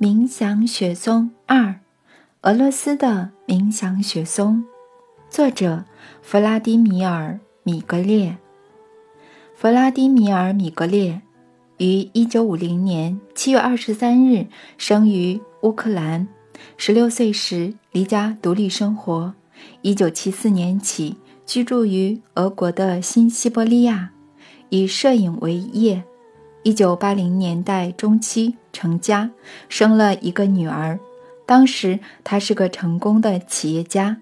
冥想雪松二，俄罗斯的冥想雪松，作者弗拉迪米尔·米格列。弗拉迪米尔·米格列于一九五零年七月二十三日生于乌克兰，十六岁时离家独立生活。一九七四年起居住于俄国的新西伯利亚，以摄影为业。一九八零年代中期成家，生了一个女儿。当时他是个成功的企业家，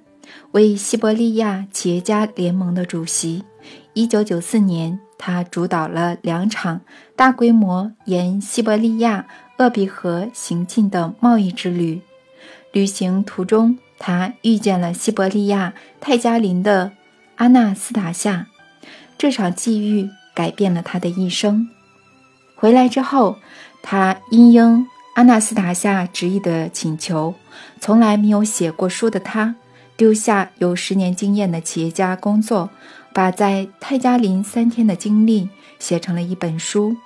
为西伯利亚企业家联盟的主席。一九九四年，他主导了两场大规模沿西伯利亚鄂毕河行进的贸易之旅。旅行途中，他遇见了西伯利亚泰加林的阿纳斯塔夏。这场际遇改变了他的一生。回来之后，他因应阿纳斯塔夏执意的请求，从来没有写过书的他，丢下有十年经验的企业家工作，把在泰加林三天的经历写成了一本书。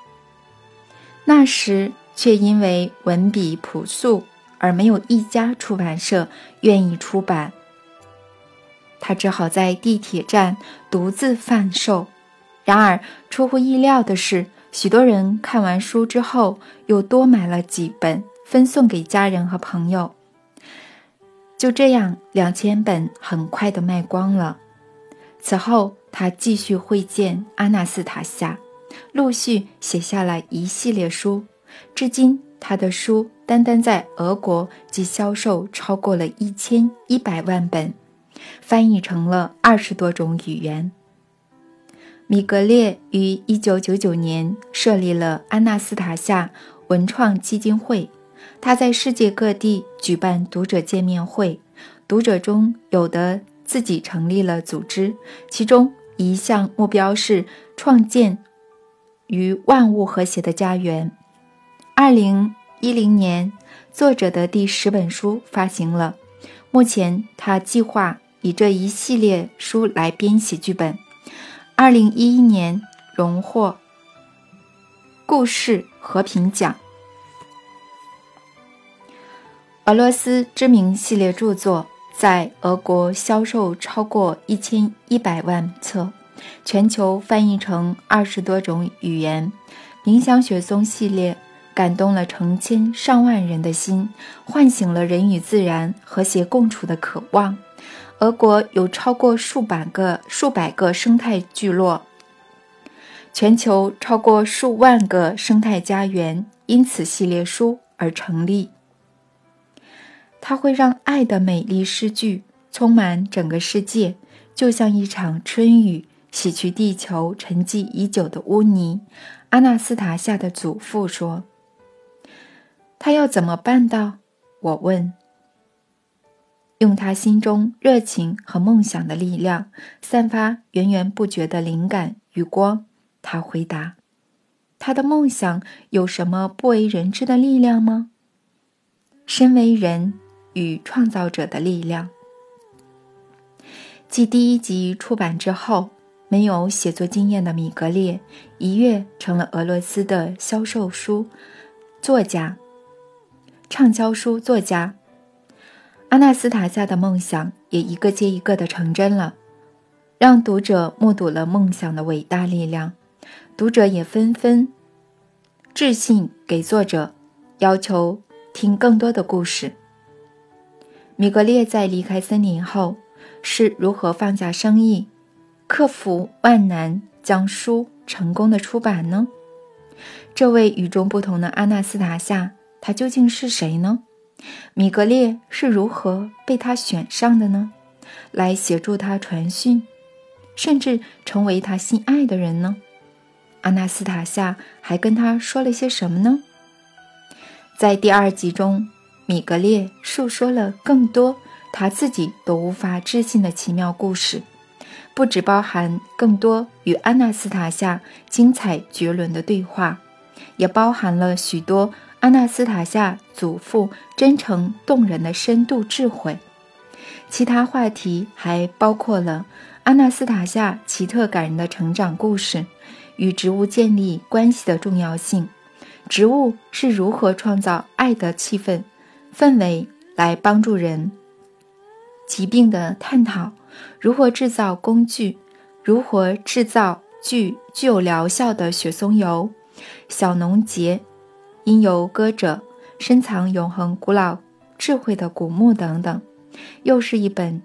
那时却因为文笔朴素，而没有一家出版社愿意出版，他只好在地铁站独自贩售。然而出乎意料的是。许多人看完书之后，又多买了几本，分送给家人和朋友。就这样，两千本很快的卖光了。此后，他继续会见阿纳斯塔夏，陆续写下了一系列书。至今，他的书单单在俄国即销售超过了一千一百万本，翻译成了二十多种语言。米格列于1999年设立了安纳斯塔夏文创基金会，他在世界各地举办读者见面会，读者中有的自己成立了组织，其中一项目标是创建与万物和谐的家园。2010年，作者的第十本书发行了，目前他计划以这一系列书来编写剧本。二零一一年荣获故事和平奖。俄罗斯知名系列著作在俄国销售超过一千一百万册，全球翻译成二十多种语言。冥想雪松系列感动了成千上万人的心，唤醒了人与自然和谐共处的渴望。俄国有超过数百个、数百个生态聚落，全球超过数万个生态家园因此系列书而成立。它会让爱的美丽诗句充满整个世界，就像一场春雨洗去地球沉寂已久的污泥。阿纳斯塔夏的祖父说：“他要怎么办到？”我问。用他心中热情和梦想的力量，散发源源不绝的灵感与光。他回答：“他的梦想有什么不为人知的力量吗？身为人与创造者的力量。”继第一集出版之后，没有写作经验的米格列一跃成了俄罗斯的销售书作家、畅销书作家。阿纳斯塔夏的梦想也一个接一个的成真了，让读者目睹了梦想的伟大力量。读者也纷纷致信给作者，要求听更多的故事。米格列在离开森林后是如何放下生意，克服万难，将书成功的出版呢？这位与众不同的阿纳斯塔夏，他究竟是谁呢？米格列是如何被他选上的呢？来协助他传讯，甚至成为他心爱的人呢？阿纳斯塔夏还跟他说了些什么呢？在第二集中，米格列述说了更多他自己都无法置信的奇妙故事，不只包含更多与阿纳斯塔夏精彩绝伦的对话，也包含了许多。阿纳斯塔夏祖父真诚动人的深度智慧，其他话题还包括了阿纳斯塔夏奇特感人的成长故事与植物建立关系的重要性，植物是如何创造爱的气氛、氛围来帮助人；疾病的探讨，如何制造工具，如何制造具具有疗效的雪松油；小农节，因由歌者，深藏永恒古老智慧的古墓等等，又是一本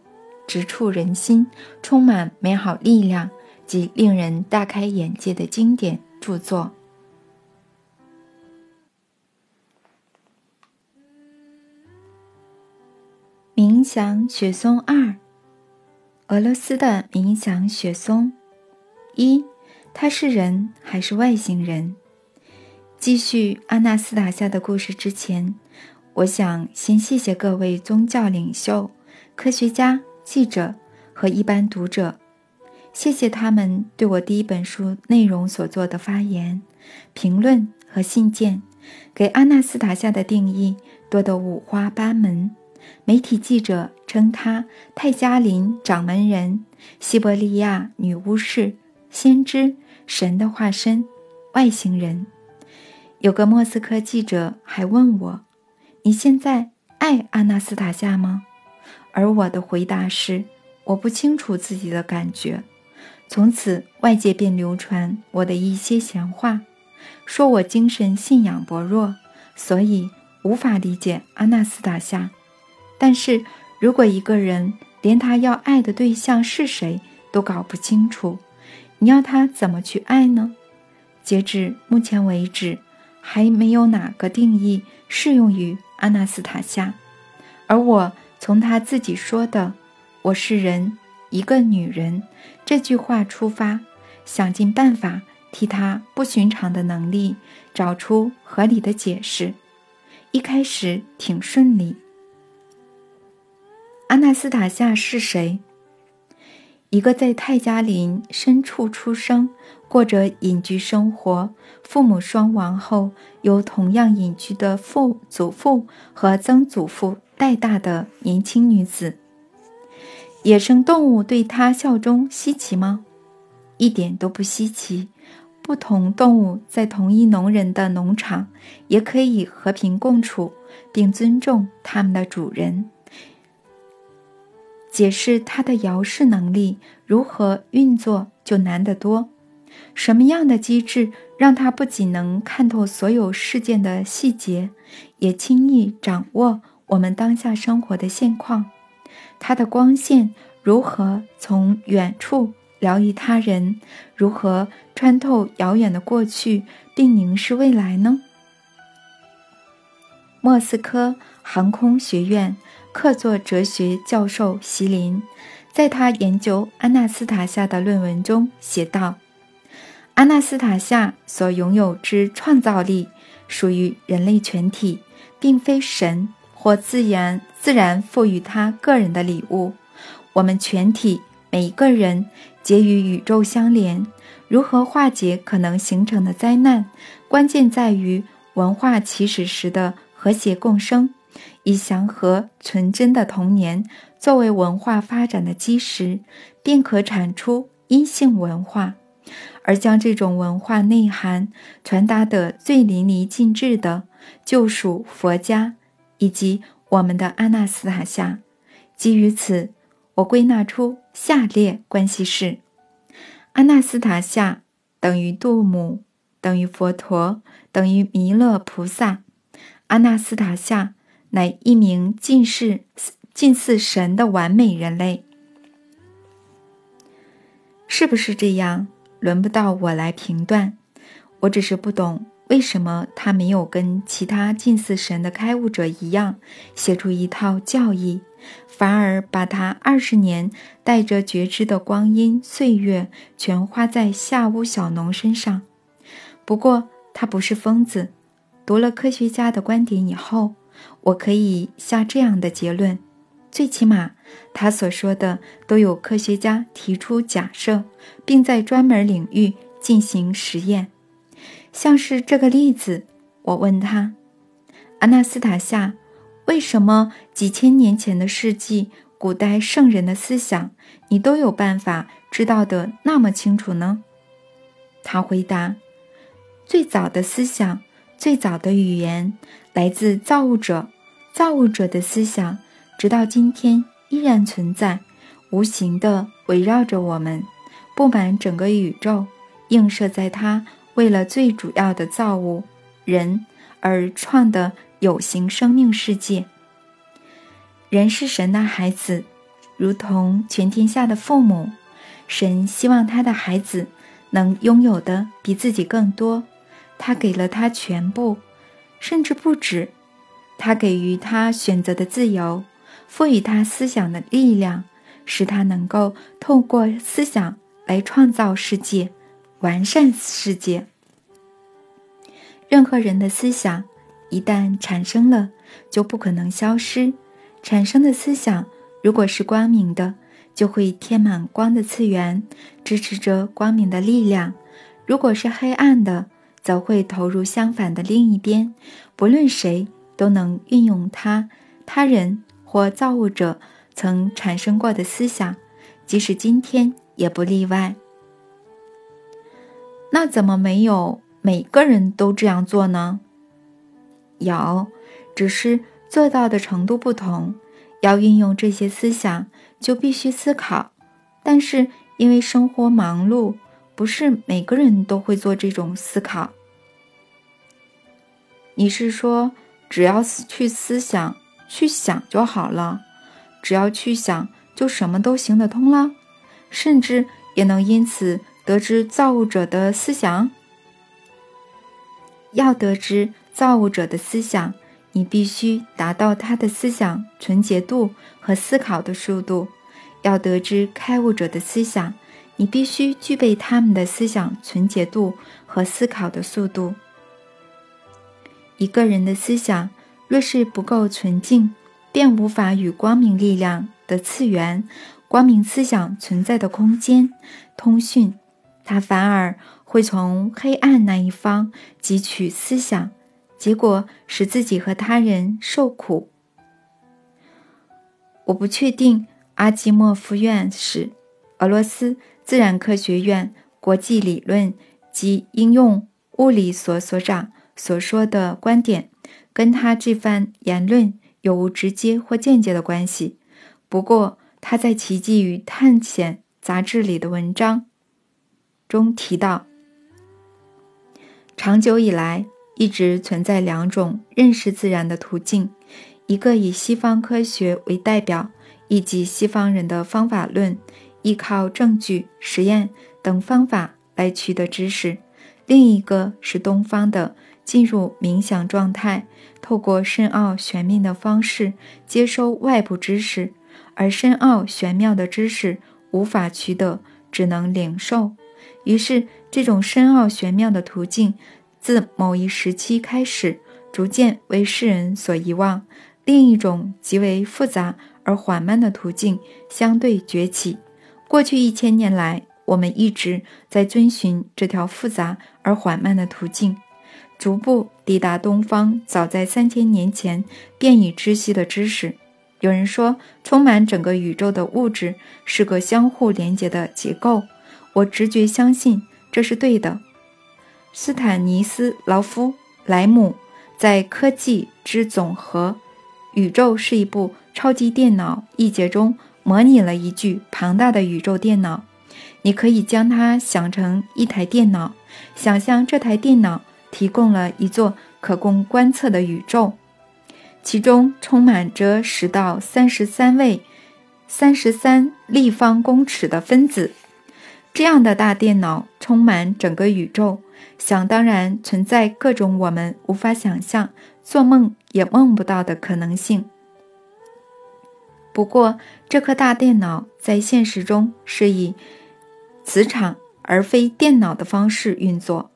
直触人心、充满美好力量及令人大开眼界的经典著作。冥想雪松二，俄罗斯的冥想雪松一，他是人还是外星人？继续阿纳斯塔夏的故事之前，我想先谢谢各位宗教领袖、科学家、记者和一般读者，谢谢他们对我第一本书内容所做的发言、评论和信件，给阿纳斯塔夏的定义多得五花八门。媒体记者称她泰加林掌门人、西伯利亚女巫士、先知、神的化身、外星人。有个莫斯科记者还问我：“你现在爱阿纳斯塔夏吗？”而我的回答是：“我不清楚自己的感觉。”从此，外界便流传我的一些闲话，说我精神信仰薄弱，所以无法理解阿纳斯塔夏。但是如果一个人连他要爱的对象是谁都搞不清楚，你要他怎么去爱呢？截至目前为止，还没有哪个定义适用于阿纳斯塔夏。而我从他自己说的“我是人，一个女人”这句话出发，想尽办法替他不寻常的能力找出合理的解释。一开始挺顺利。阿纳斯塔夏是谁？一个在泰加林深处出生、过着隐居生活、父母双亡后由同样隐居的父祖父和曾祖父带大的年轻女子。野生动物对她效忠稀奇吗？一点都不稀奇。不同动物在同一农人的农场也可以和平共处，并尊重他们的主人。解释它的摇视能力如何运作就难得多。什么样的机制让他不仅能看透所有事件的细节，也轻易掌握我们当下生活的现况？它的光线如何从远处疗愈他人？如何穿透遥远的过去并凝视未来呢？莫斯科航空学院。客座哲学教授席林，在他研究安纳斯塔夏的论文中写道：“阿纳斯塔夏所拥有之创造力，属于人类全体，并非神或自然自然赋予他个人的礼物。我们全体每一个人皆与宇宙相连。如何化解可能形成的灾难，关键在于文化起始时的和谐共生。”以祥和纯真的童年作为文化发展的基石，便可产出阴性文化，而将这种文化内涵传达得最淋漓尽致的，就属佛家以及我们的阿纳斯塔夏。基于此，我归纳出下列关系式：阿纳斯塔夏等于杜姆，等于佛陀，等于弥勒菩萨。阿纳斯塔夏。乃一名近似近似神的完美人类，是不是这样？轮不到我来评断。我只是不懂为什么他没有跟其他近似神的开悟者一样，写出一套教义，反而把他二十年带着觉知的光阴岁月全花在下屋小农身上。不过他不是疯子，读了科学家的观点以后。我可以下这样的结论：最起码，他所说的都有科学家提出假设，并在专门领域进行实验。像是这个例子，我问他：“阿纳斯塔夏，为什么几千年前的事迹、古代圣人的思想，你都有办法知道的那么清楚呢？”他回答：“最早的思想最早的语言来自造物者，造物者的思想直到今天依然存在，无形的围绕着我们，布满整个宇宙，映射在他为了最主要的造物人而创的有形生命世界。人是神的孩子，如同全天下的父母，神希望他的孩子能拥有的比自己更多。他给了他全部，甚至不止。他给予他选择的自由，赋予他思想的力量，使他能够透过思想来创造世界、完善世界。任何人的思想一旦产生了，就不可能消失。产生的思想如果是光明的，就会填满光的次元，支持着光明的力量；如果是黑暗的，则会投入相反的另一边。不论谁都能运用它、他人或造物者曾产生过的思想，即使今天也不例外。那怎么没有每个人都这样做呢？有，只是做到的程度不同。要运用这些思想，就必须思考。但是因为生活忙碌，不是每个人都会做这种思考。你是说，只要去思想、去想就好了？只要去想，就什么都行得通了，甚至也能因此得知造物者的思想？要得知造物者的思想，你必须达到他的思想纯洁度和思考的速度；要得知开悟者的思想，你必须具备他们的思想纯洁度和思考的速度。一个人的思想若是不够纯净，便无法与光明力量的次元、光明思想存在的空间通讯，他反而会从黑暗那一方汲取思想，结果使自己和他人受苦。我不确定阿基莫夫院士、俄罗斯自然科学院国际理论及应用物理所所长。所说的观点，跟他这番言论有无直接或间接的关系？不过，他在《奇迹与探险》杂志里的文章中提到，长久以来一直存在两种认识自然的途径：一个以西方科学为代表，以及西方人的方法论，依靠证据、实验等方法来取得知识；另一个是东方的。进入冥想状态，透过深奥玄秘的方式接收外部知识，而深奥玄妙的知识无法取得，只能领受。于是，这种深奥玄妙的途径自某一时期开始，逐渐为世人所遗忘。另一种极为复杂而缓慢的途径相对崛起。过去一千年来，我们一直在遵循这条复杂而缓慢的途径。逐步抵达东方，早在三千年前便已知悉的知识。有人说，充满整个宇宙的物质是个相互连接的结构。我直觉相信这是对的。斯坦尼斯劳夫·莱姆在《科技之总和：宇宙是一部超级电脑》一节中模拟了一具庞大的宇宙电脑。你可以将它想成一台电脑，想象这台电脑。提供了一座可供观测的宇宙，其中充满着十到三十三位、三十三立方公尺的分子。这样的大电脑充满整个宇宙，想当然存在各种我们无法想象、做梦也梦不到的可能性。不过，这颗大电脑在现实中是以磁场而非电脑的方式运作。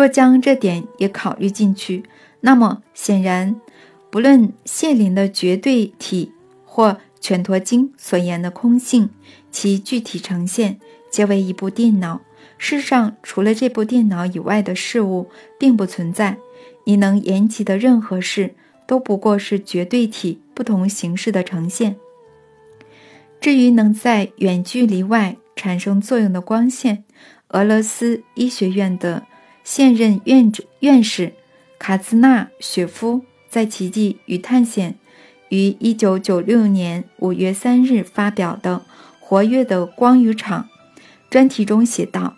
若将这点也考虑进去，那么显然，不论谢林的绝对体或全陀经所言的空性，其具体呈现皆为一部电脑。世上除了这部电脑以外的事物并不存在。你能言及的任何事，都不过是绝对体不同形式的呈现。至于能在远距离外产生作用的光线，俄罗斯医学院的。现任院院士卡兹纳雪夫在《奇迹与探险》于1996年5月3日发表的《活跃的光与场》专题中写道：“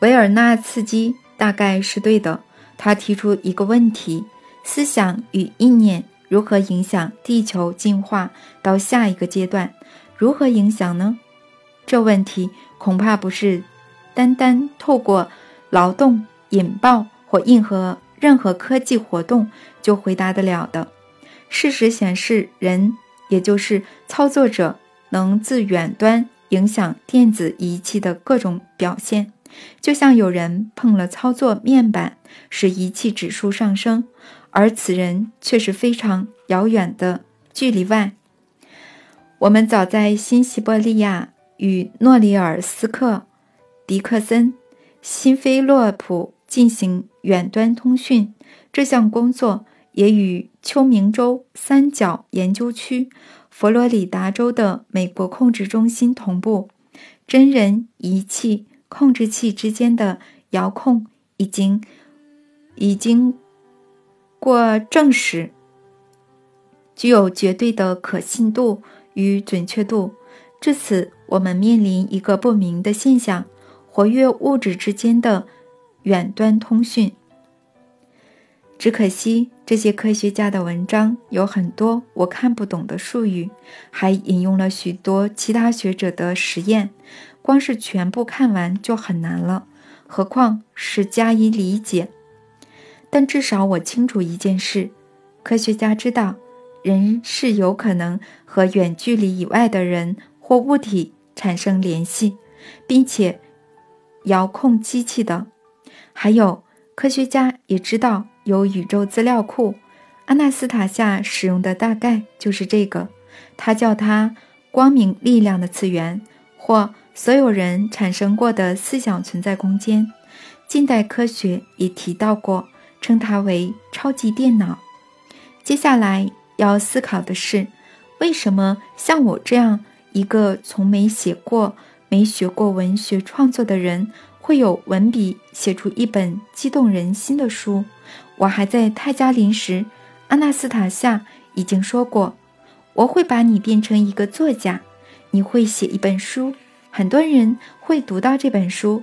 维尔纳茨基大概是对的。他提出一个问题：思想与意念如何影响地球进化到下一个阶段？如何影响呢？这问题恐怕不是单单透过劳动、引爆或任何任何科技活动就回答得了的。事实显示，人，也就是操作者，能自远端。”影响电子仪器的各种表现，就像有人碰了操作面板，使仪器指数上升，而此人却是非常遥远的距离外。我们早在新西伯利亚与诺里尔斯克、迪克森、新菲洛普进行远端通讯，这项工作也与秋明州三角研究区。佛罗里达州的美国控制中心同步，真人仪器控制器之间的遥控已经已经过证实，具有绝对的可信度与准确度。至此，我们面临一个不明的现象：活跃物质之间的远端通讯。只可惜，这些科学家的文章有很多我看不懂的术语，还引用了许多其他学者的实验，光是全部看完就很难了，何况是加以理解。但至少我清楚一件事：科学家知道，人是有可能和远距离以外的人或物体产生联系，并且遥控机器的。还有，科学家也知道。有宇宙资料库，阿纳斯塔夏使用的大概就是这个。他叫它“光明力量的次元”或所有人产生过的思想存在空间。近代科学也提到过，称它为“超级电脑”。接下来要思考的是，为什么像我这样一个从没写过、没学过文学创作的人，会有文笔写出一本激动人心的书？我还在泰加林时，阿纳斯塔夏已经说过：“我会把你变成一个作家，你会写一本书，很多人会读到这本书，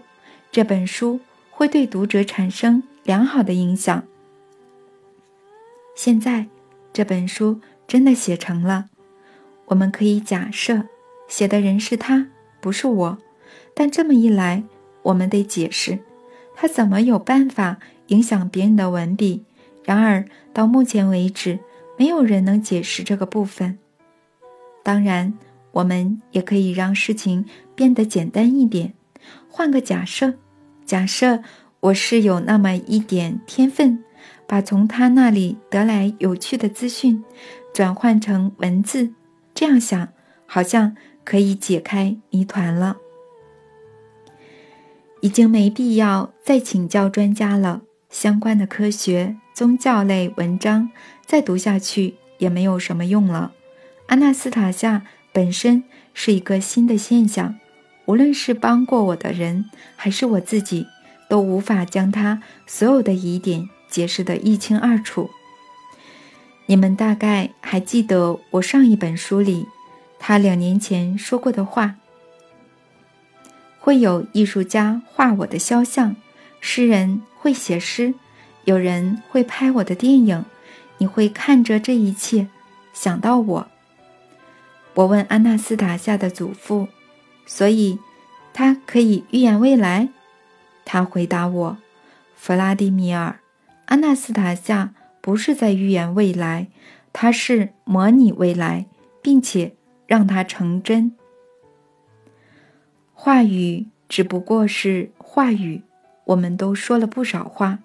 这本书会对读者产生良好的影响。”现在，这本书真的写成了。我们可以假设，写的人是他，不是我。但这么一来，我们得解释，他怎么有办法。影响别人的文笔，然而到目前为止，没有人能解释这个部分。当然，我们也可以让事情变得简单一点。换个假设，假设我是有那么一点天分，把从他那里得来有趣的资讯转换成文字，这样想好像可以解开谜团了。已经没必要再请教专家了。相关的科学、宗教类文章再读下去也没有什么用了。阿纳斯塔夏本身是一个新的现象，无论是帮过我的人，还是我自己，都无法将他所有的疑点解释得一清二楚。你们大概还记得我上一本书里他两年前说过的话：会有艺术家画我的肖像。诗人会写诗，有人会拍我的电影，你会看着这一切，想到我。我问安娜斯塔夏的祖父，所以他可以预言未来。他回答我：“弗拉迪米尔，安娜斯塔夏不是在预言未来，他是模拟未来，并且让它成真。话语只不过是话语。”我们都说了不少话，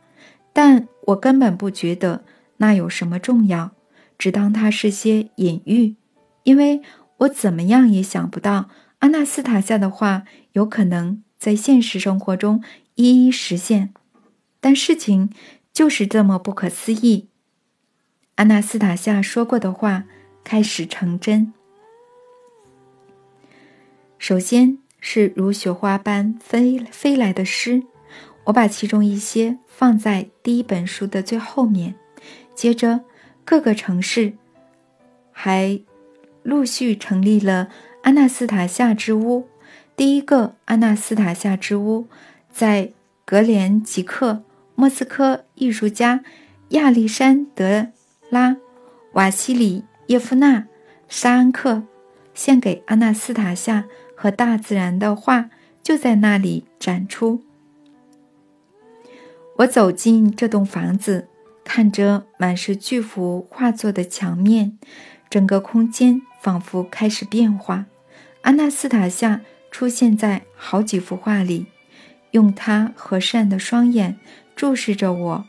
但我根本不觉得那有什么重要，只当它是些隐喻，因为我怎么样也想不到阿纳斯塔夏的话有可能在现实生活中一一实现。但事情就是这么不可思议，阿纳斯塔夏说过的话开始成真。首先是如雪花般飞飞来的诗。我把其中一些放在第一本书的最后面。接着，各个城市还陆续成立了阿纳斯塔夏之屋。第一个阿纳斯塔夏之屋在格连吉克，莫斯科艺术家亚历山德拉瓦西里耶夫娜沙安克献给阿纳斯塔夏和大自然的画就在那里展出。我走进这栋房子。看着满是巨幅画作的墙面，整个空间仿佛开始变化。阿纳斯塔夏出现在好几幅画里，用她和善的双眼注视着我，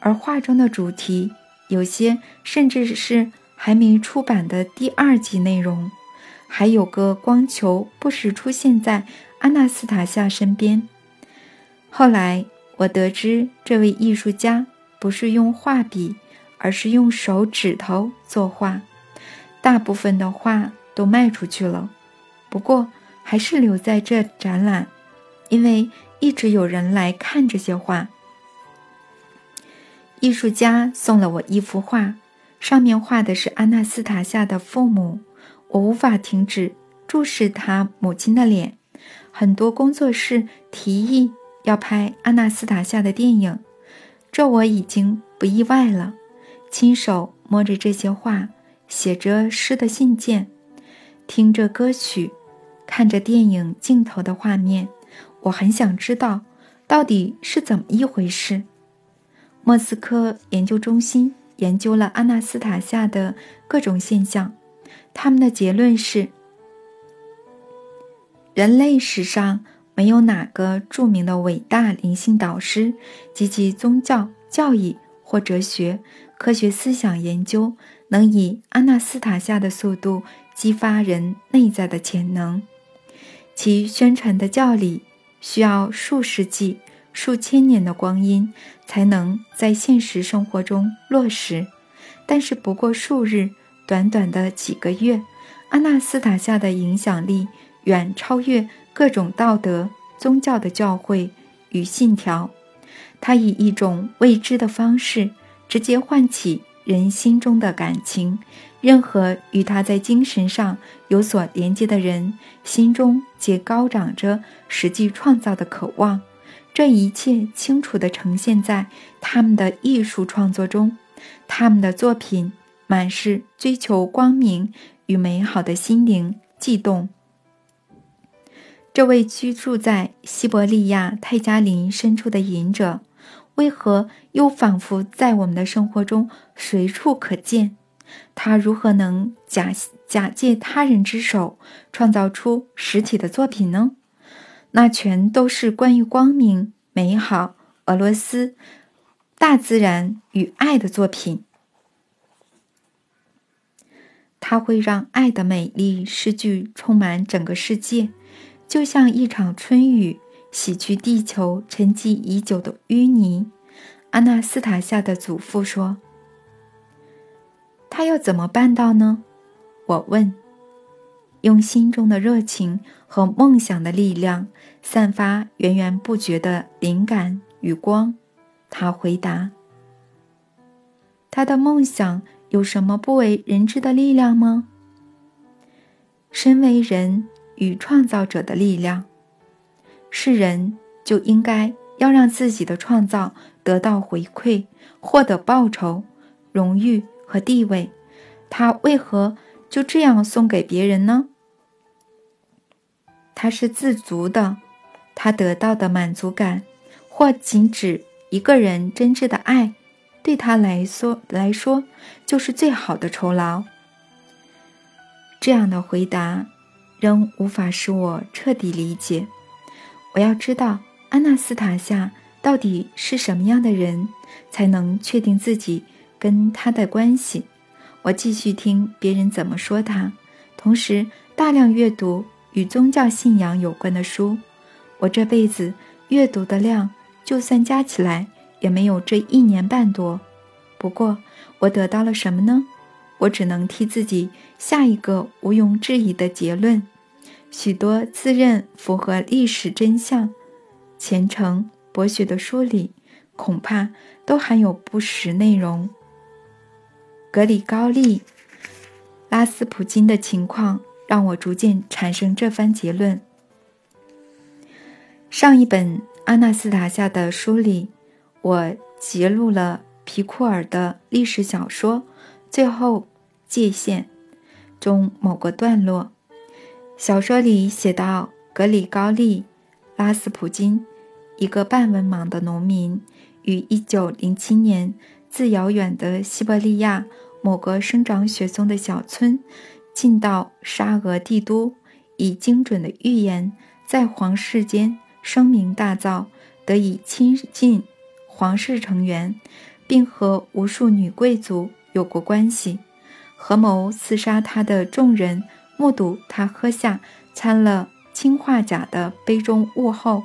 而画中的主题有些甚至是还没出版的第二集内容。还有个光球不时出现在阿纳斯塔夏身边。后来我得知，这位艺术家。不是用画笔，而是用手指头作画。大部分的画都卖出去了，不过还是留在这展览，因为一直有人来看这些画。艺术家送了我一幅画，上面画的是阿纳斯塔夏的父母。我无法停止注视他母亲的脸。很多工作室提议要拍阿纳斯塔夏的电影。这我已经不意外了。亲手摸着这些画，写着诗的信件，听着歌曲，看着电影镜头的画面，我很想知道到底是怎么一回事。莫斯科研究中心研究了阿纳斯塔夏的各种现象，他们的结论是：人类史上。没有哪个著名的伟大灵性导师及其宗教教义或哲学、科学思想研究能以阿纳斯塔夏的速度激发人内在的潜能。其宣传的教理需要数世纪、数千年的光阴才能在现实生活中落实，但是不过数日，短短的几个月，阿纳斯塔夏的影响力远超越。各种道德、宗教的教诲与信条，他以一种未知的方式直接唤起人心中的感情。任何与他在精神上有所连接的人，心中皆高涨着实际创造的渴望。这一切清楚地呈现在他们的艺术创作中，他们的作品满是追求光明与美好的心灵悸动。这位居住在西伯利亚泰加林深处的隐者，为何又仿佛在我们的生活中随处可见？他如何能假假借他人之手创造出实体的作品呢？那全都是关于光明、美好、俄罗斯、大自然与爱的作品。他会让爱的美丽诗句充满整个世界。就像一场春雨洗去地球沉积已久的淤泥，阿纳斯塔夏的祖父说：“他要怎么办到呢？”我问。用心中的热情和梦想的力量，散发源源不绝的灵感与光。他回答：“他的梦想有什么不为人知的力量吗？身为人。”与创造者的力量，是人就应该要让自己的创造得到回馈，获得报酬、荣誉和地位。他为何就这样送给别人呢？他是自足的，他得到的满足感，或仅指一个人真挚的爱，对他来说来说就是最好的酬劳。这样的回答。仍无法使我彻底理解。我要知道安娜斯塔夏到底是什么样的人，才能确定自己跟他的关系。我继续听别人怎么说他，同时大量阅读与宗教信仰有关的书。我这辈子阅读的量，就算加起来也没有这一年半多。不过，我得到了什么呢？我只能替自己下一个毋庸置疑的结论。许多自认符合历史真相、虔诚、博学的书里，恐怕都含有不实内容。格里高利·拉斯普金的情况让我逐渐产生这番结论。上一本阿纳斯塔夏的书里，我揭露了皮库尔的历史小说《最后界限》中某个段落。小说里写到，格里高利·拉斯普金，一个半文盲的农民，于1907年自遥远的西伯利亚某个生长雪松的小村，进到沙俄帝都，以精准的预言在皇室间。声名大噪，得以亲近皇室成员，并和无数女贵族有过关系。合谋刺杀他的众人目睹他喝下掺了氰化钾的杯中物后，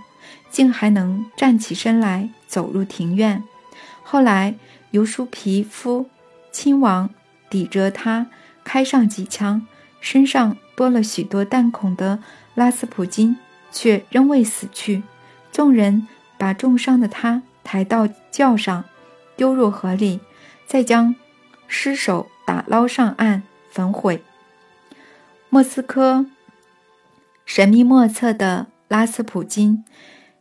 竟还能站起身来走入庭院。后来尤舒皮夫亲王抵着他开上几枪，身上多了许多弹孔的拉斯普京。却仍未死去，众人把重伤的他抬到轿上，丢入河里，再将尸首打捞上岸焚毁。莫斯科神秘莫测的拉斯普京，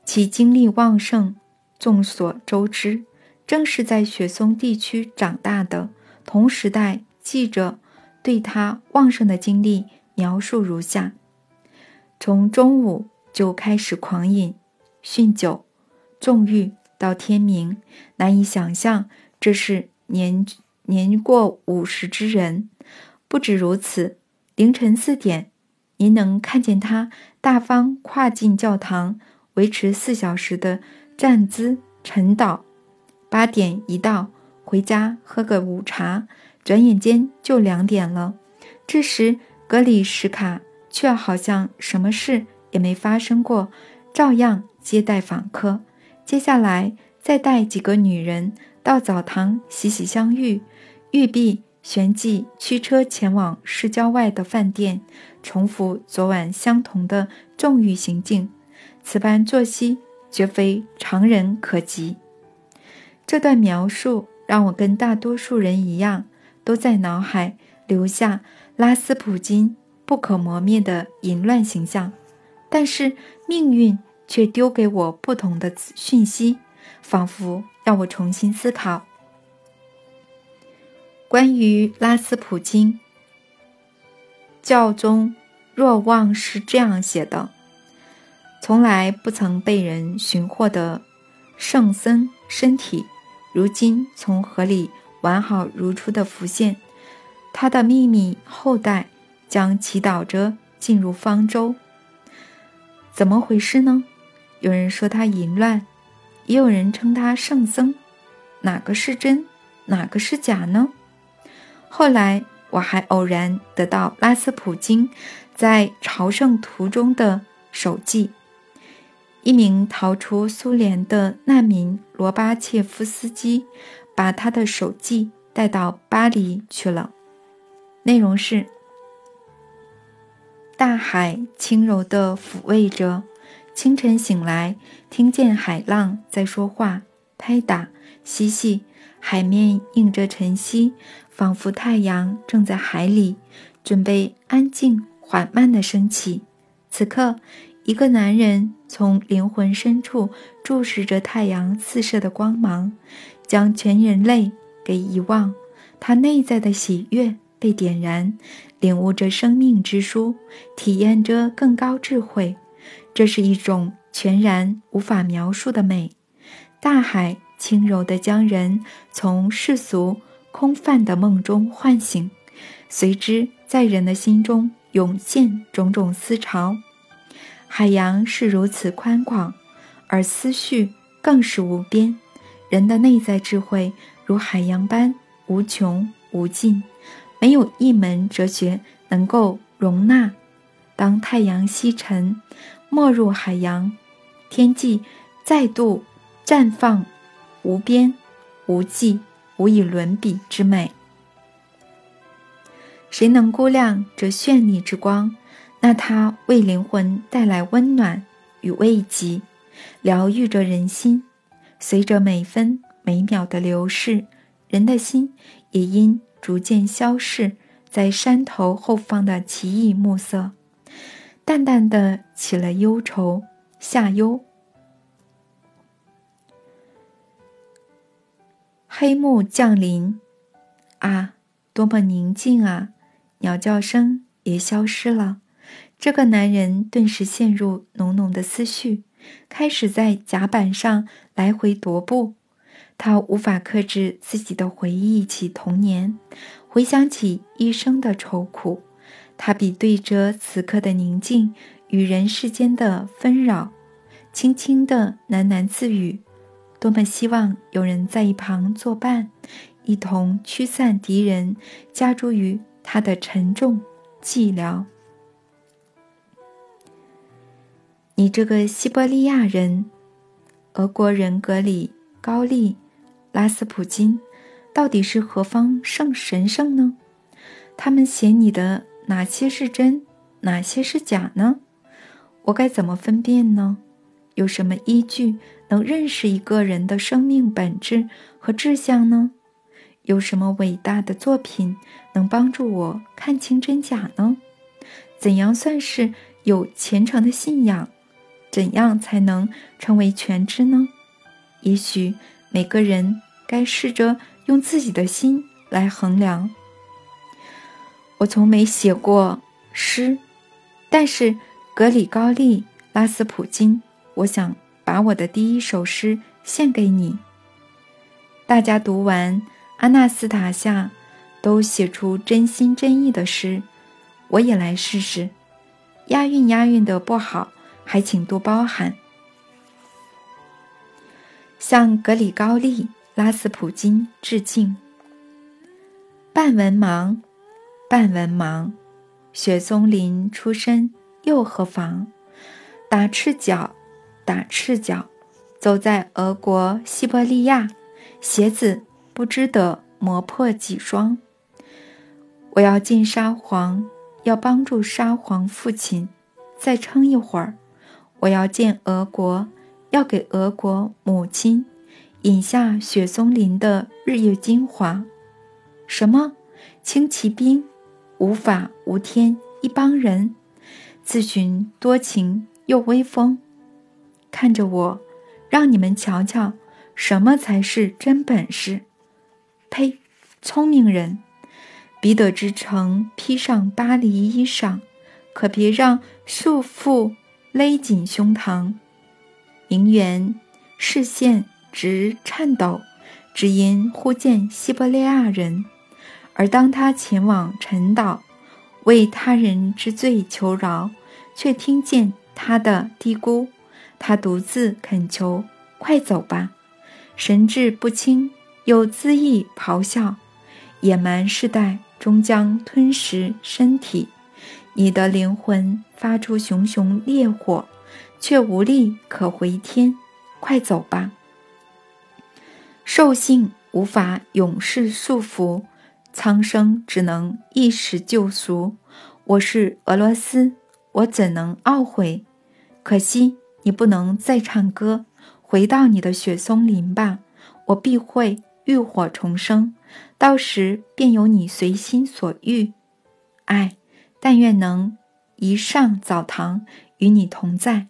其精力旺盛，众所周知。正是在雪松地区长大的同时代记者，对他旺盛的精力描述如下：从中午。就开始狂饮、酗酒、纵欲到天明，难以想象这是年年过五十之人。不止如此，凌晨四点，您能看见他大方跨进教堂，维持四小时的站姿晨祷。八点一到，回家喝个午茶，转眼间就两点了。这时，格里什卡却好像什么事。也没发生过，照样接待访客。接下来再带几个女人到澡堂洗洗香浴，玉璧旋即驱车前往市郊外的饭店，重复昨晚相同的纵欲行径。此般作息绝非常人可及。这段描述让我跟大多数人一样，都在脑海留下拉斯普京不可磨灭的淫乱形象。但是命运却丢给我不同的讯息，仿佛让我重新思考。关于拉斯普京，教宗若望是这样写的：从来不曾被人寻获的圣僧身体，如今从河里完好如初的浮现，他的秘密后代将祈祷着进入方舟。怎么回事呢？有人说他淫乱，也有人称他圣僧，哪个是真，哪个是假呢？后来我还偶然得到拉斯普京在朝圣途中的手记，一名逃出苏联的难民罗巴切夫斯基把他的手记带到巴黎去了，内容是。大海轻柔地抚慰着，清晨醒来，听见海浪在说话，拍打嬉戏，海面映着晨曦，仿佛太阳正在海里，准备安静缓慢地升起。此刻，一个男人从灵魂深处注视着太阳四射的光芒，将全人类给遗忘，他内在的喜悦被点燃。领悟着生命之书，体验着更高智慧，这是一种全然无法描述的美。大海轻柔地将人从世俗空泛的梦中唤醒，随之在人的心中涌现种种思潮。海洋是如此宽广，而思绪更是无边。人的内在智慧如海洋般无穷无尽。没有一门哲学能够容纳。当太阳西沉，没入海洋，天际再度绽放无边无际、无以伦比之美。谁能估量这绚丽之光？那它为灵魂带来温暖与慰藉。疗愈着人心。随着每分每秒的流逝，人的心也因逐渐消逝在山头后方的奇异暮色，淡淡的起了忧愁。夏忧，黑幕降临，啊，多么宁静啊！鸟叫声也消失了。这个男人顿时陷入浓浓的思绪，开始在甲板上来回踱步。他无法克制自己的回忆起童年，回想起一生的愁苦。他比对着此刻的宁静与人世间的纷扰，轻轻地喃喃自语：“多么希望有人在一旁作伴，一同驱散敌人加诸于他的沉重寂寥。”你这个西伯利亚人，俄国人格里高利。拉斯普京到底是何方圣神圣呢？他们写你的哪些是真，哪些是假呢？我该怎么分辨呢？有什么依据能认识一个人的生命本质和志向呢？有什么伟大的作品能帮助我看清真假呢？怎样算是有虔诚的信仰？怎样才能成为全知呢？也许每个人。该试着用自己的心来衡量。我从没写过诗，但是格里高利·拉斯普京，我想把我的第一首诗献给你。大家读完阿纳斯塔夏，都写出真心真意的诗，我也来试试。押韵押韵的不好，还请多包涵。向格里高利。拉斯普京致敬。半文盲，半文盲，雪松林出身又何妨？打赤脚，打赤脚，走在俄国西伯利亚，鞋子不知得磨破几双。我要进沙皇，要帮助沙皇父亲，再撑一会儿。我要见俄国，要给俄国母亲。饮下雪松林的日月精华，什么轻骑兵，无法无天一帮人，自寻多情又威风。看着我，让你们瞧瞧，什么才是真本事？呸！聪明人，彼得之城披上巴黎衣裳，可别让束缚勒紧胸膛。名媛视线。直颤抖，只因忽见西伯利亚人。而当他前往陈岛，为他人之罪求饶，却听见他的嘀咕。他独自恳求：“快走吧！”神志不清，又恣意咆哮。野蛮世代终将吞食身体。你的灵魂发出熊熊烈火，却无力可回天。快走吧！兽性无法永世束缚，苍生只能一时救赎。我是俄罗斯，我怎能懊悔？可惜你不能再唱歌，回到你的雪松林吧。我必会浴火重生，到时便有你随心所欲。唉，但愿能一上澡堂与你同在。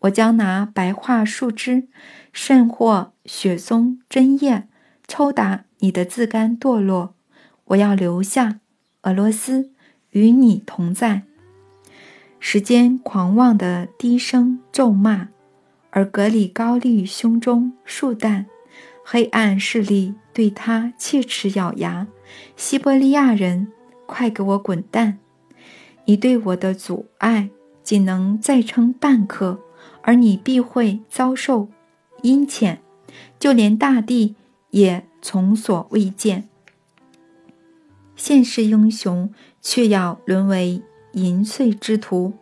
我将拿白桦树枝，甚或雪松针叶，抽打你的自甘堕落。我要留下俄罗斯与你同在。时间狂妄的低声咒骂，而格里高利胸中数弹，黑暗势力对他切齿咬牙。西伯利亚人，快给我滚蛋！你对我的阻碍，仅能再撑半刻。而你必会遭受阴谴，就连大地也从所未见。现世英雄却要沦为淫秽之徒，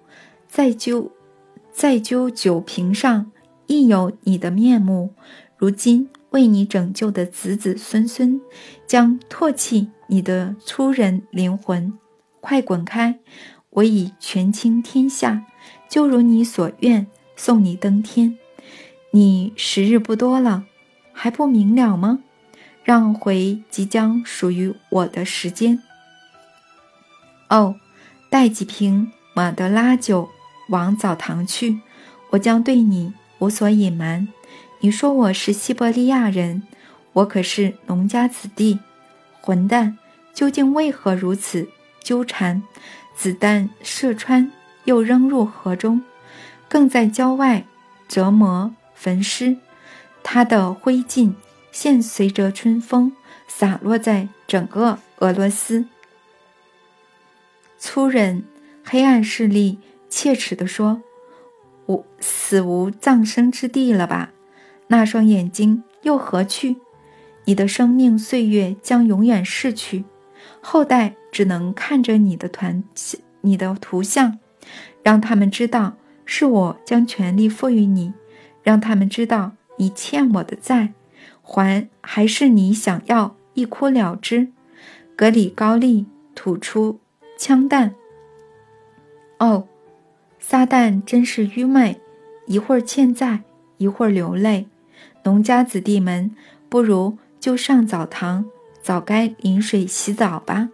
在酒在酒酒瓶上亦有你的面目。如今为你拯救的子子孙孙，将唾弃你的粗人灵魂。快滚开！我已权倾天下，就如你所愿。送你登天，你时日不多了，还不明了吗？让回即将属于我的时间。哦，带几瓶马德拉酒往澡堂去，我将对你无所隐瞒。你说我是西伯利亚人，我可是农家子弟。混蛋，究竟为何如此纠缠？子弹射穿，又扔入河中，更在郊外折磨焚尸。他的灰烬现随着春风洒落在整个俄罗斯。粗人、黑暗势力切齿地说：“无死无葬身之地了吧？那双眼睛又何去？你的生命岁月将永远逝去。”后代只能看着你的团、你的图像，让他们知道是我将权力赋予你，让他们知道你欠我的债，还还是你想要一哭了之。格里高利吐出枪弹。哦，撒旦真是愚昧，一会儿欠债，一会儿流泪。农家子弟们，不如就上澡堂。早该淋水洗澡吧。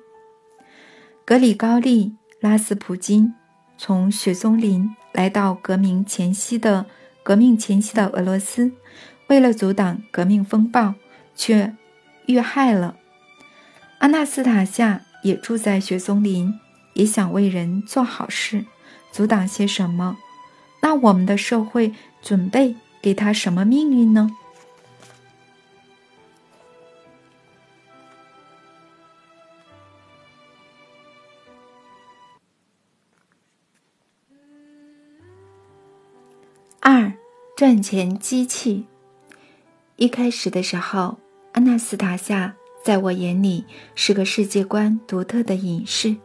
格里高利·拉斯普金从雪松林来到革命前夕的革命前夕的俄罗斯，为了阻挡革命风暴，却遇害了。阿纳斯塔夏也住在雪松林，也想为人做好事，阻挡些什么？那我们的社会准备给他什么命运呢？二，赚钱机器。一开始的时候，安娜斯塔夏在我眼里是个世界观独特的隐士。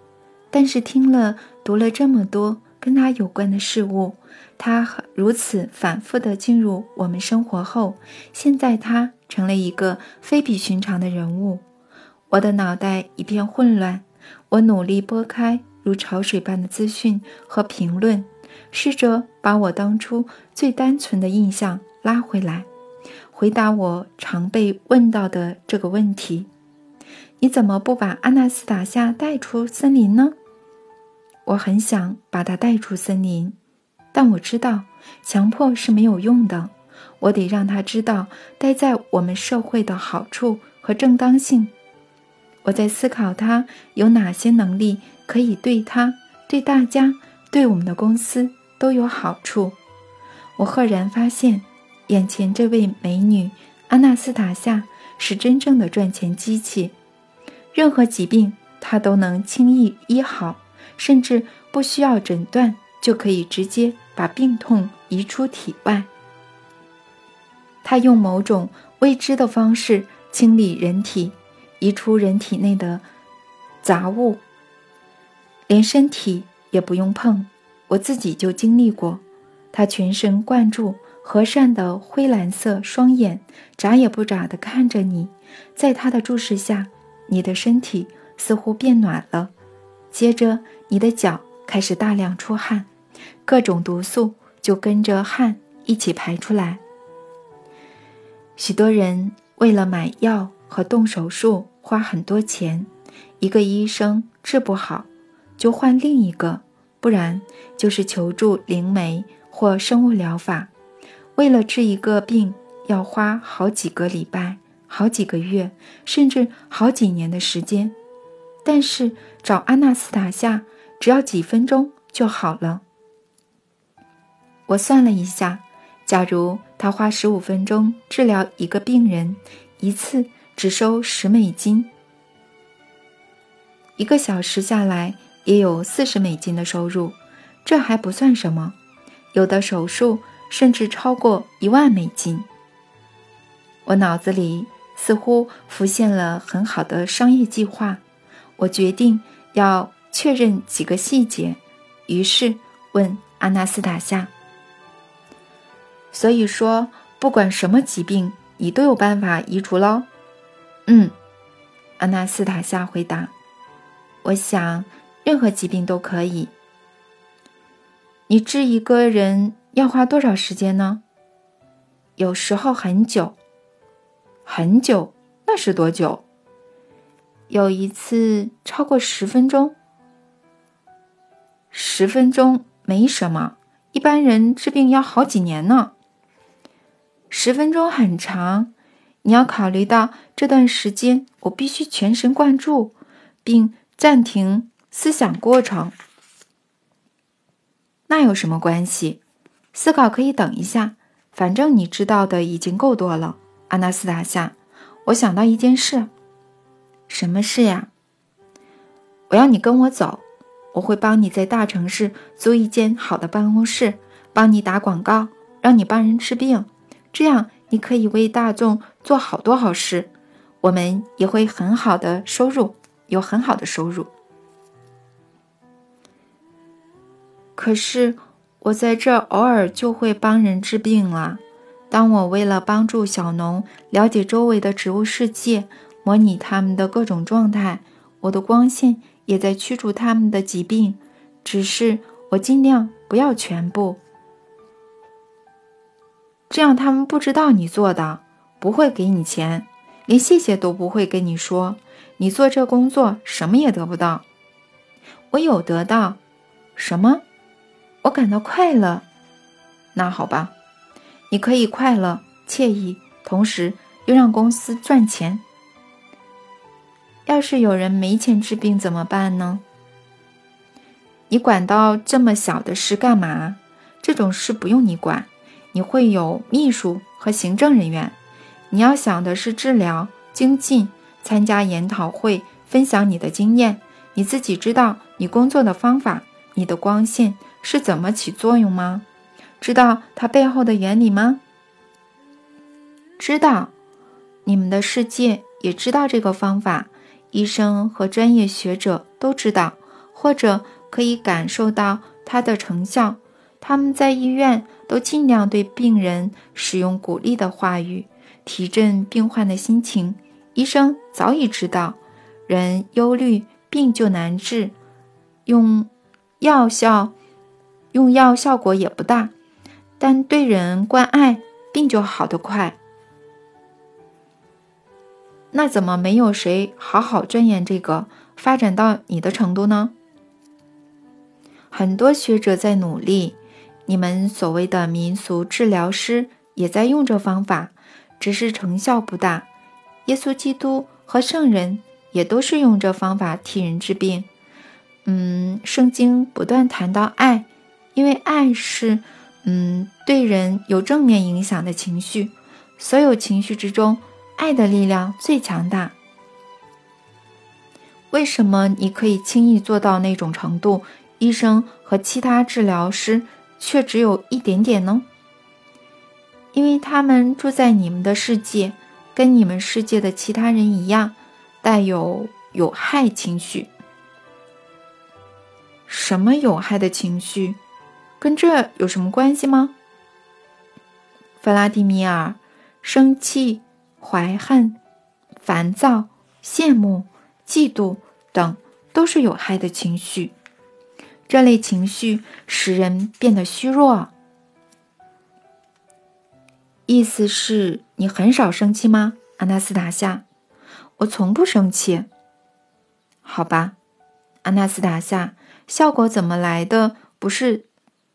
但是听了读了这么多跟他有关的事物，他如此反复的进入我们生活后，现在他成了一个非比寻常的人物。我的脑袋一片混乱，我努力拨开如潮水般的资讯和评论。试着把我当初最单纯的印象拉回来，回答我常被问到的这个问题：你怎么不把阿纳斯塔夏带出森林呢？我很想把她带出森林，但我知道强迫是没有用的。我得让她知道待在我们社会的好处和正当性。我在思考她有哪些能力可以对她、对大家。对我们的公司都有好处。我赫然发现，眼前这位美女阿纳斯塔夏是真正的赚钱机器。任何疾病她都能轻易医好，甚至不需要诊断就可以直接把病痛移出体外。她用某种未知的方式清理人体，移出人体内的杂物，连身体。也不用碰，我自己就经历过。他全神贯注、和善的灰蓝色双眼，眨也不眨地看着你。在他的注视下，你的身体似乎变暖了。接着，你的脚开始大量出汗，各种毒素就跟着汗一起排出来。许多人为了买药和动手术花很多钱，一个医生治不好。就换另一个，不然就是求助灵媒或生物疗法。为了治一个病，要花好几个礼拜、好几个月，甚至好几年的时间。但是找阿纳斯塔夏，只要几分钟就好了。我算了一下，假如他花十五分钟治疗一个病人，一次只收十美金，一个小时下来。也有四十美金的收入，这还不算什么，有的手术甚至超过一万美金。我脑子里似乎浮现了很好的商业计划，我决定要确认几个细节，于是问阿纳斯塔夏：“所以说，不管什么疾病，你都有办法移除喽？”“嗯。”阿纳斯塔夏回答。“我想。”任何疾病都可以。你治一个人要花多少时间呢？有时候很久，很久，那是多久？有一次超过十分钟。十分钟没什么，一般人治病要好几年呢。十分钟很长，你要考虑到这段时间我必须全神贯注，并暂停思想过程。那有什么关系？思考可以等一下，反正你知道的已经够多了。阿纳斯塔夏，我想到一件事。什么事呀？我要你跟我走。我会帮你在大城市租一间好的办公室，帮你打广告，让你帮人治病，这样你可以为大众做好多好事。我们也会很好的收入，有很好的收入。可是我在这偶尔就会帮人治病了。当我为了帮助小农了解周围的植物世界，模拟他们的各种状态，我的光线。也在驱逐他们的疾病，只是我尽量不要全部，这样他们不知道你做的，不会给你钱，连谢谢都不会跟你说。你做这工作什么也得不到，我有得到什么？我感到快乐。那好吧，你可以快乐、惬意，同时又让公司赚钱。要是有人没钱治病怎么办呢？你管到这么小的事干嘛？这种事不用你管，你会有秘书和行政人员。你要想的是治疗、精进、参加研讨会、分享你的经验。你自己知道你工作的方法，你的光线是怎么起作用吗？知道它背后的原理吗？知道，你们的世界也知道这个方法。医生和专业学者都知道，或者可以感受到它的成效。他们在医院都尽量对病人使用鼓励的话语，提振病患的心情。医生早已知道，人忧虑病就难治，用药效用药效果也不大，但对人关爱，病就好得快。那怎么没有谁好好钻研这个，发展到你的程度呢？很多学者在努力，你们所谓的民俗治疗师也在用这方法，只是成效不大。耶稣基督和圣人也都是用这方法替人治病。嗯，圣经不断谈到爱，因为爱是嗯对人有正面影响的情绪，所有情绪之中。爱的力量最强大。为什么你可以轻易做到那种程度，医生和其他治疗师却只有一点点呢？因为他们住在你们的世界，跟你们世界的其他人一样，带有有害情绪。什么有害的情绪？跟这有什么关系吗？弗拉迪米尔，生气。怀恨、烦躁、羡慕、嫉妒等都是有害的情绪。这类情绪使人变得虚弱。意思是你很少生气吗，阿纳斯塔夏？我从不生气。好吧，阿纳斯塔夏，效果怎么来的不是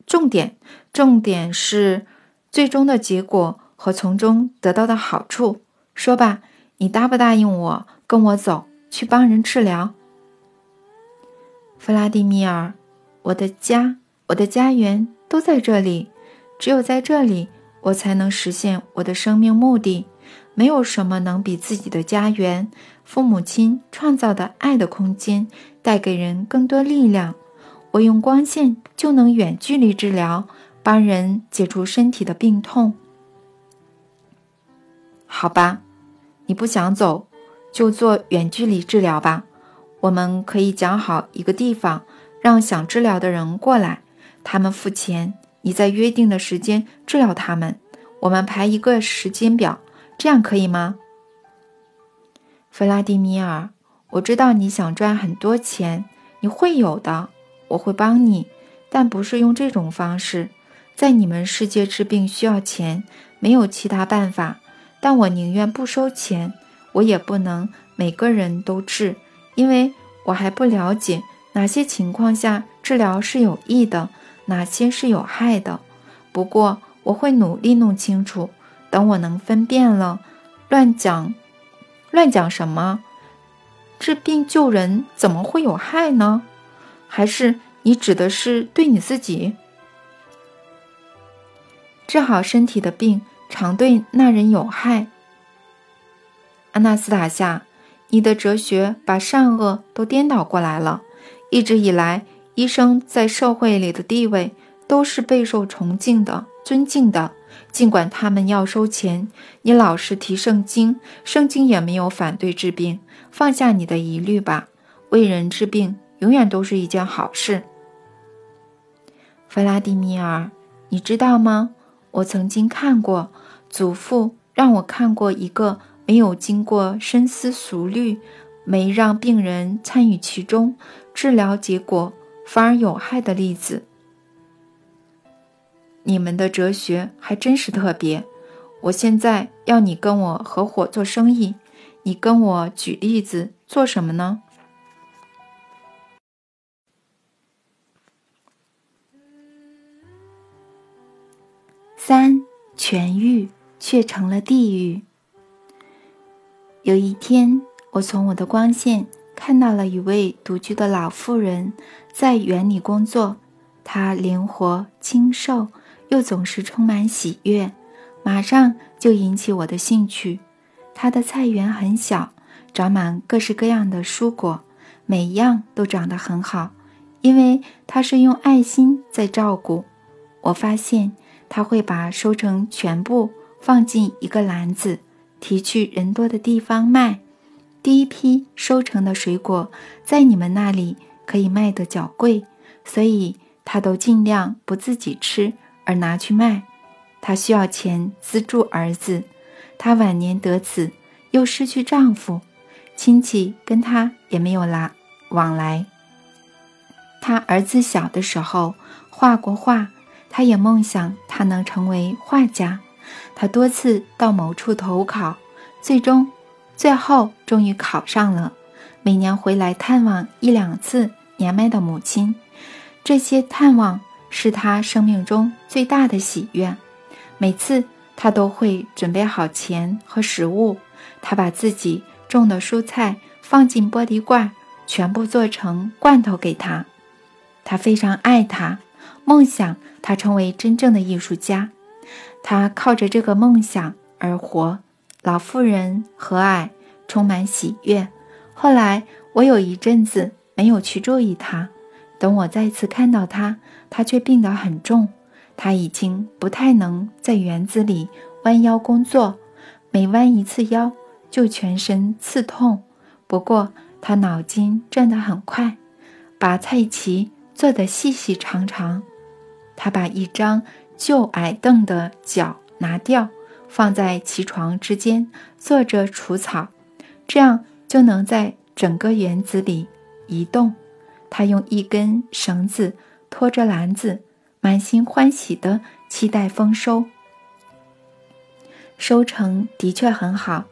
重点，重点是最终的结果和从中得到的好处。说吧，你答不答应我跟我走去帮人治疗？弗拉迪米尔，我的家，我的家园都在这里，只有在这里，我才能实现我的生命目的。没有什么能比自己的家园、父母亲创造的爱的空间带给人更多力量。我用光线就能远距离治疗，帮人解除身体的病痛。好吧，你不想走，就做远距离治疗吧。我们可以讲好一个地方，让想治疗的人过来，他们付钱，你在约定的时间治疗他们。我们排一个时间表，这样可以吗？弗拉迪米尔，我知道你想赚很多钱，你会有的，我会帮你，但不是用这种方式。在你们世界治病需要钱。没有其他办法，但我宁愿不收钱，我也不能每个人都治，因为我还不了解哪些情况下治疗是有益的，哪些是有害的。不过我会努力弄清楚。等我能分辨了，乱讲，乱讲什么？治病救人怎么会有害呢？还是你指的是对你自己？治好身体的病，常对那人有害。阿纳斯塔夏，你的哲学把善恶都颠倒过来了。一直以来，医生在社会里的地位都是备受崇敬的、尊敬的。尽管他们要收钱，你老是提圣经，圣经也没有反对治病。放下你的疑虑吧，为人治病永远都是一件好事。弗拉迪米尔，你知道吗？我曾经看过，祖父让我看过一个没有经过深思熟虑，没让病人参与其中，治疗结果反而有害的例子。你们的哲学还真是特别。我现在要你跟我合伙做生意，你跟我举例子做什么呢？三痊愈却成了地狱。有一天，我从我的光线看到了一位独居的老妇人在园里工作，她灵活清瘦。又总是充满喜悦，马上就引起我的兴趣。她的菜园很小，长满各式各样的蔬果，每一样都长得很好，因为她是用爱心在照顾。我发现他会把收成全部放进一个篮子，提去人多的地方卖。第一批收成的水果在你们那里可以卖得较贵，所以他都尽量不自己吃。而拿去卖，她需要钱资助儿子。她晚年得子，又失去丈夫，亲戚跟她也没有来往来。她儿子小的时候画过画，他也梦想他能成为画家。他多次到某处投考，最终，最后终于考上了。每年回来探望一两次年迈的母亲，这些探望。是他生命中最大的喜悦。每次他都会准备好钱和食物，他把自己种的蔬菜放进玻璃罐，全部做成罐头给他。他非常爱他，梦想他成为真正的艺术家。他靠着这个梦想而活。老妇人和蔼，充满喜悦。后来我有一阵子没有去注意他，等我再次看到他。他却病得很重，他已经不太能在园子里弯腰工作，每弯一次腰就全身刺痛。不过他脑筋转得很快，把菜畦做得细细长长。他把一张旧矮凳的脚拿掉，放在其床之间坐着除草，这样就能在整个园子里移动。他用一根绳子。拖着篮子，满心欢喜的期待丰收。收成的确很好，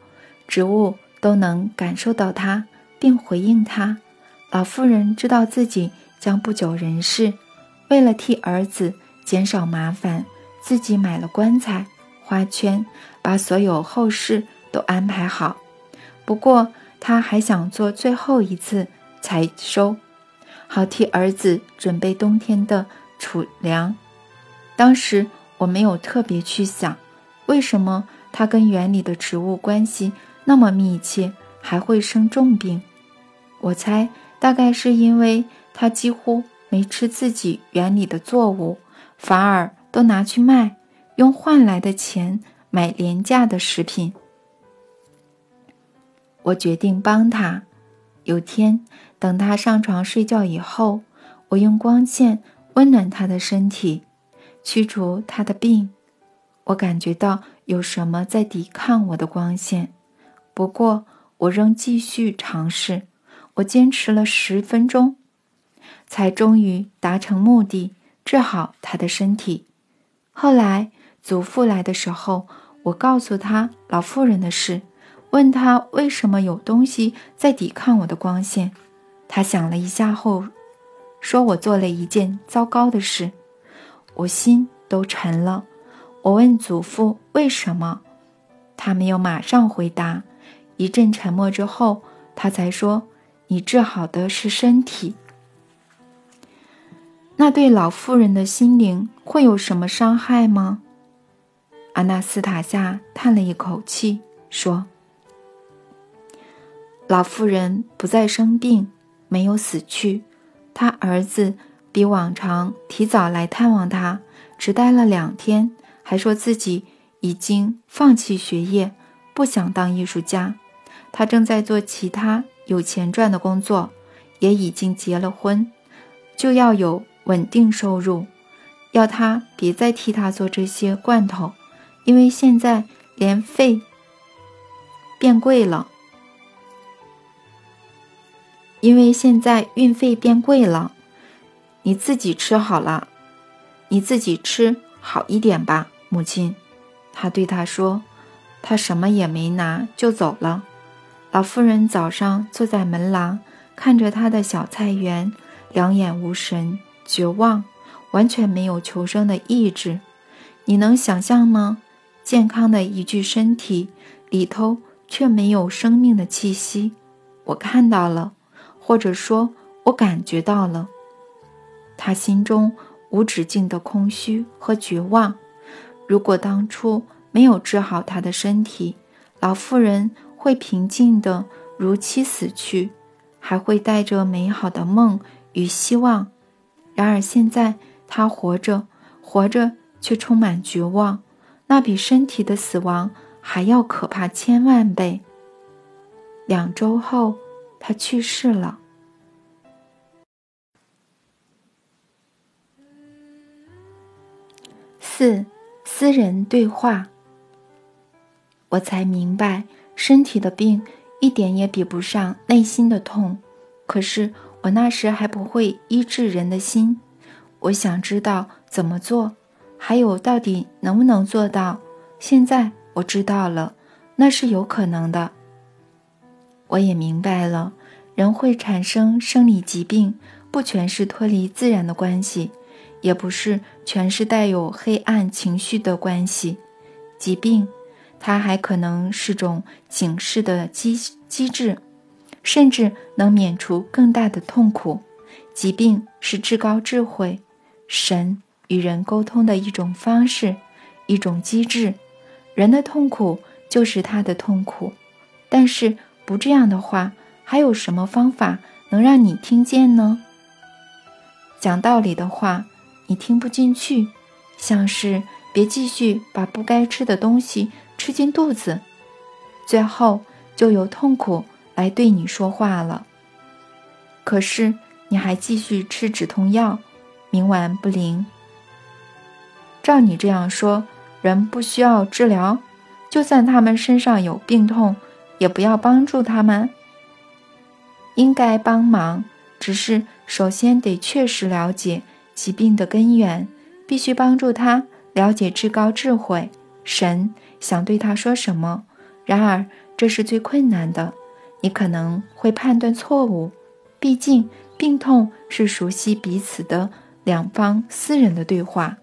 植物都能感受到它，并回应它。老妇人知道自己将不久人世，为了替儿子减少麻烦，自己买了棺材、花圈，把所有后事都安排好。不过，他还想做最后一次采收。好替儿子准备冬天的储粮。当时我没有特别去想，为什么他跟园里的植物关系那么密切，还会生重病。我猜大概是因为他几乎没吃自己园里的作物，反而都拿去卖，用换来的钱买廉价的食品。我决定帮他。有天。等他上床睡觉以后，我用光线温暖他的身体，驱除他的病。我感觉到有什么在抵抗我的光线，不过我仍继续尝试。我坚持了十分钟，才终于达成目的，治好他的身体。后来祖父来的时候，我告诉他老妇人的事，问他为什么有东西在抵抗我的光线。他想了一下后，说我做了一件糟糕的事，我心都沉了。我问祖父为什么，他没有马上回答。一阵沉默之后，他才说：“你治好的是身体，那对老妇人的心灵会有什么伤害吗？”阿纳斯塔夏叹了一口气，说：“老妇人不再生病，没有死去。她儿子比往常提早来探望她，只待了两天，还说自己已经放弃学业，不想当艺术家。他正在做其他有钱赚的工作，也已经结了婚，就要有稳定收入。要他别再替他做这些罐头。”因为现在连费变贵了，因为现在运费变贵了，你自己吃好了，你自己吃好一点吧，母亲。他对他说，他什么也没拿就走了。老妇人早上坐在门廊，看着他的小菜园，两眼无神，绝望，完全没有求生的意志。你能想象吗？健康的一具身体里头却没有生命的气息，我看到了，或者说，我感觉到了。他心中无止境的空虚和绝望。如果当初没有治好他的身体，老妇人会平静的如期死去，还会带着美好的梦与希望。然而现在，他活着，活着却充满绝望。那比身体的死亡还要可怕千万倍。两周后，他去世了。四，私人对话。我才明白，身体的病一点也比不上内心的痛。可是我那时还不会医治人的心。我想知道怎么做。还有，到底能不能做到？现在我知道了，那是有可能的。我也明白了，人会产生生理疾病，不全是脱离自然的关系，也不是全是带有黑暗情绪的关系。疾病，它还可能是种警示的机机制，甚至能免除更大的痛苦。疾病是至高智慧，神。与人沟通的一种方式，一种机制。人的痛苦就是他的痛苦，但是不这样的话，还有什么方法能让你听见呢？讲道理的话，你听不进去，像是别继续把不该吃的东西吃进肚子，最后就由痛苦来对你说话了。可是你还继续吃止痛药，冥顽不灵。照你这样说，人不需要治疗，就算他们身上有病痛，也不要帮助他们。应该帮忙，只是首先得确实了解疾病的根源，必须帮助他了解至高智慧神想对他说什么。然而这是最困难的，你可能会判断错误，毕竟病痛是熟悉彼此的两方私人的对话。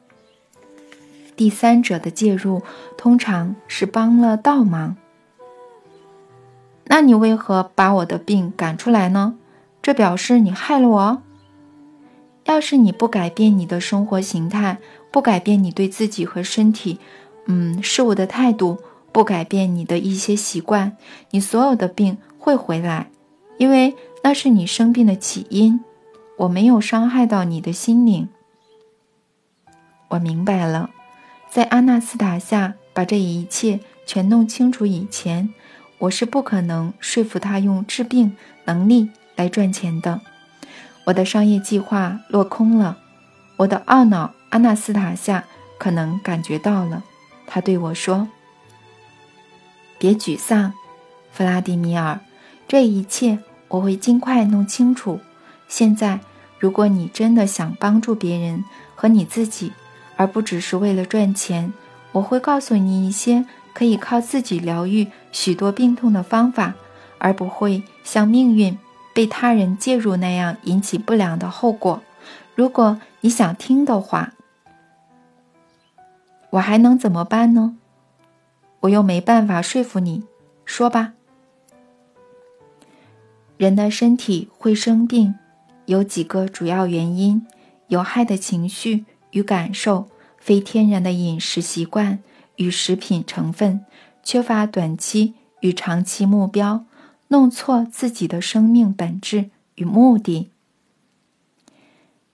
第三者的介入通常是帮了倒忙。那你为何把我的病赶出来呢？这表示你害了我。要是你不改变你的生活形态，不改变你对自己和身体，嗯，事物的态度，不改变你的一些习惯，你所有的病会回来，因为那是你生病的起因。我没有伤害到你的心灵。我明白了。在阿纳斯塔夏把这一切全弄清楚以前，我是不可能说服他用治病能力来赚钱的。我的商业计划落空了。我的懊恼，阿纳斯塔夏可能感觉到了。他对我说：“别沮丧，弗拉迪米尔，这一切我会尽快弄清楚。现在，如果你真的想帮助别人和你自己。”而不只是为了赚钱，我会告诉你一些可以靠自己疗愈许多病痛的方法，而不会像命运被他人介入那样引起不良的后果。如果你想听的话，我还能怎么办呢？我又没办法说服你，说吧。人的身体会生病，有几个主要原因：有害的情绪与感受，非天然的饮食习惯与食品成分，缺乏短期与长期目标，弄错自己的生命本质与目的。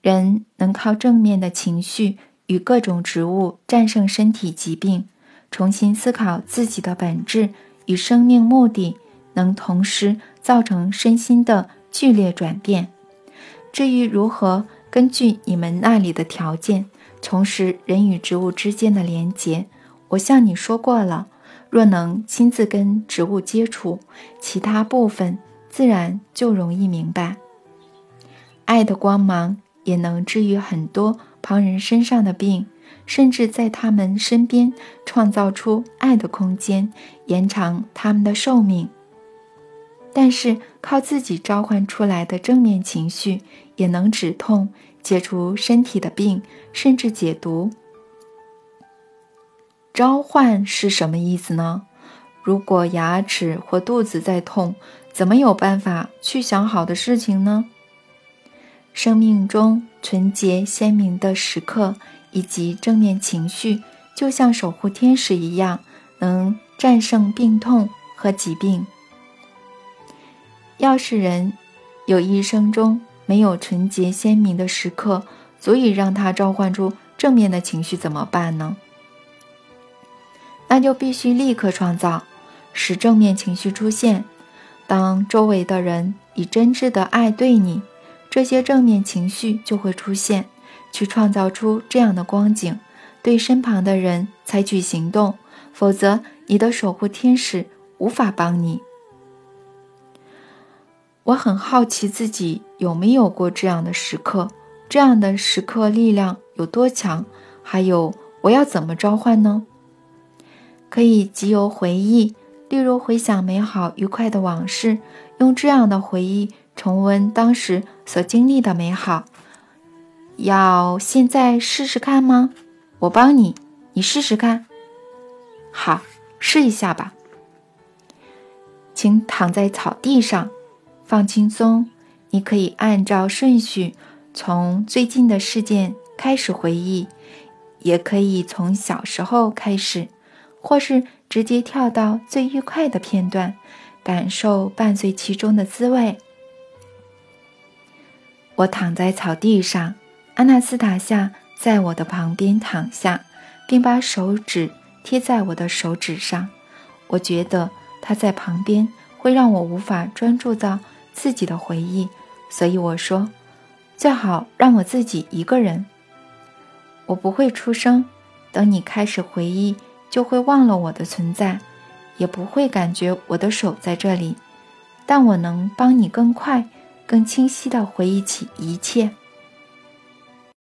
人能靠正面的情绪与各种植物战胜身体疾病，重新思考自己的本质与生命目的，能同时造成身心的剧烈转变。至于如何根据你们那里的条件重拾人与植物之间的连结，我向你说过了。若能亲自跟植物接触，其他部分自然就容易明白。爱的光芒。也能治愈很多旁人身上的病，甚至在他们身边创造出爱的空间，延长他们的寿命。但是，靠自己召唤出来的正面情绪也能止痛、解除身体的病，甚至解毒。召唤是什么意思呢？如果牙齿或肚子在痛，怎么有办法去想好的事情呢？生命中纯洁鲜明的时刻以及正面情绪，就像守护天使一样，能战胜病痛和疾病。要是人有一生中没有纯洁鲜明的时刻，足以让他召唤出正面的情绪，怎么办呢？那就必须立刻创造，使正面情绪出现。当周围的人以真挚的爱对你。这些正面情绪就会出现，去创造出这样的光景，对身旁的人采取行动，否则你的守护天使无法帮你。我很好奇自己有没有过这样的时刻，这样的时刻力量有多强？还有我要怎么召唤呢？可以藉由回忆，例如回想美好愉快的往事，用这样的回忆。重温当时所经历的美好，要现在试试看吗？我帮你，你试试看。好，试一下吧。请躺在草地上，放轻松。你可以按照顺序从最近的事件开始回忆，也可以从小时候开始，或是直接跳到最愉快的片段，感受伴随其中的滋味。我躺在草地上，阿纳斯塔夏在我的旁边躺下，并把手指贴在我的手指上。我觉得他在旁边会让我无法专注到自己的回忆，所以我说：“最好让我自己一个人。我不会出声，等你开始回忆，就会忘了我的存在，也不会感觉我的手在这里。但我能帮你更快。”更清晰地回忆起一切。